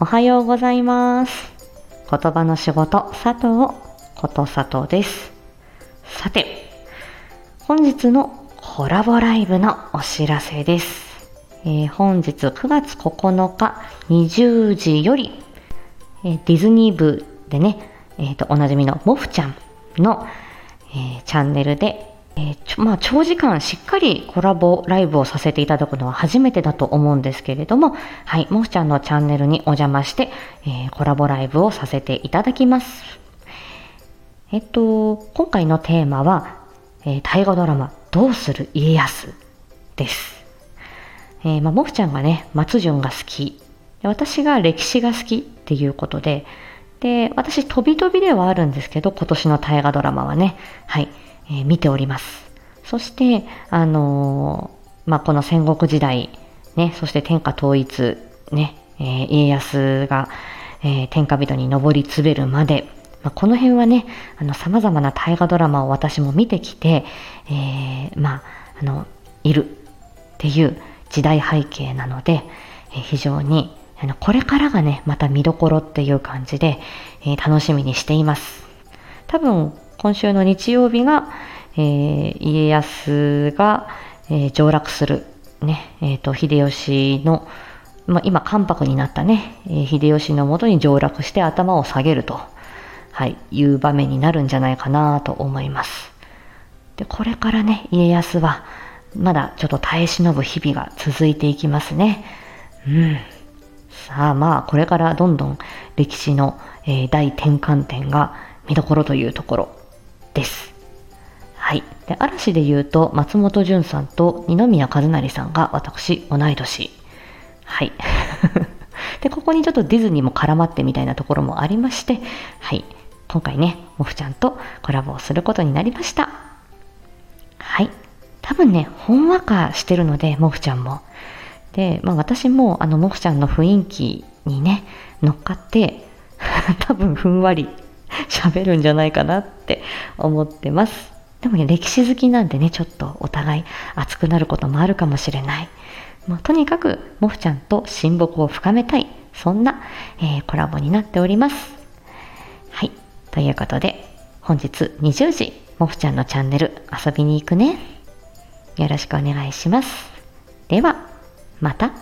おはようございます。言葉の仕事、佐藤こと佐藤です。さて、本日のコラボライブのお知らせです。えー本日9月9日20時より、えーディズニー部でね、えーと、おなじみのモフちゃんの、えーチャンネルで、えーちょまあ、長時間しっかりコラボライブをさせていただくのは初めてだと思うんですけれども、はい、モフちゃんのチャンネルにお邪魔して、えーコラボライブをさせていただきます。えっと、今回のテーマは、えー大河ドラマ、どうする家康です。えーまあ、モフちゃんがね、松潤が好き。私が歴史が好きっていうことで、で、私、飛び飛びではあるんですけど、今年の大河ドラマはね、はい、えー見ております。そして、あのーまあ、この戦国時代、ね、そして天下統一、ね、えー家康が、え天下人に上り詰めるまで、まあ、この辺はね、あの、様々な大河ドラマを私も見てきて、えまあ、あの、いるっていう時代背景なので、え非常に、あの、これからがね、また見どころっていう感じで、え楽しみにしています。多分、今週の日曜日が、えー家康が、えー上洛する、ね、えっ、と、秀吉の、まあ、今、関白になったね、えー秀吉のもとに上洛して頭を下げると、はい、いう場面になるんじゃないかなと思います。で、これからね、家康は、まだちょっと耐え忍ぶ日々が続いていきますね。うん。さあまあ、これからどんどん歴史の、えー大転換点が見どころというところです。はい。で、嵐で言うと、松本潤さんと二宮和也さんが私、同い年。はい。で、ここにちょっとディズニーも絡まってみたいなところもありまして、はい。今回ね、モフちゃんとコラボをすることになりました。はい。多分ね、ほんわかしてるので、モフちゃんも。で、まあ私も、あの、モフちゃんの雰囲気にね、乗っかって、多分ふんわり 喋るんじゃないかなって思ってます。でもね、歴史好きなんでね、ちょっとお互い熱くなることもあるかもしれない。まあ、とにかく、モフちゃんと親睦を深めたい、そんな、えーコラボになっております。はい。ということで、本日20時、モフちゃんのチャンネル遊びに行くね。よろしくお願いします。では、また。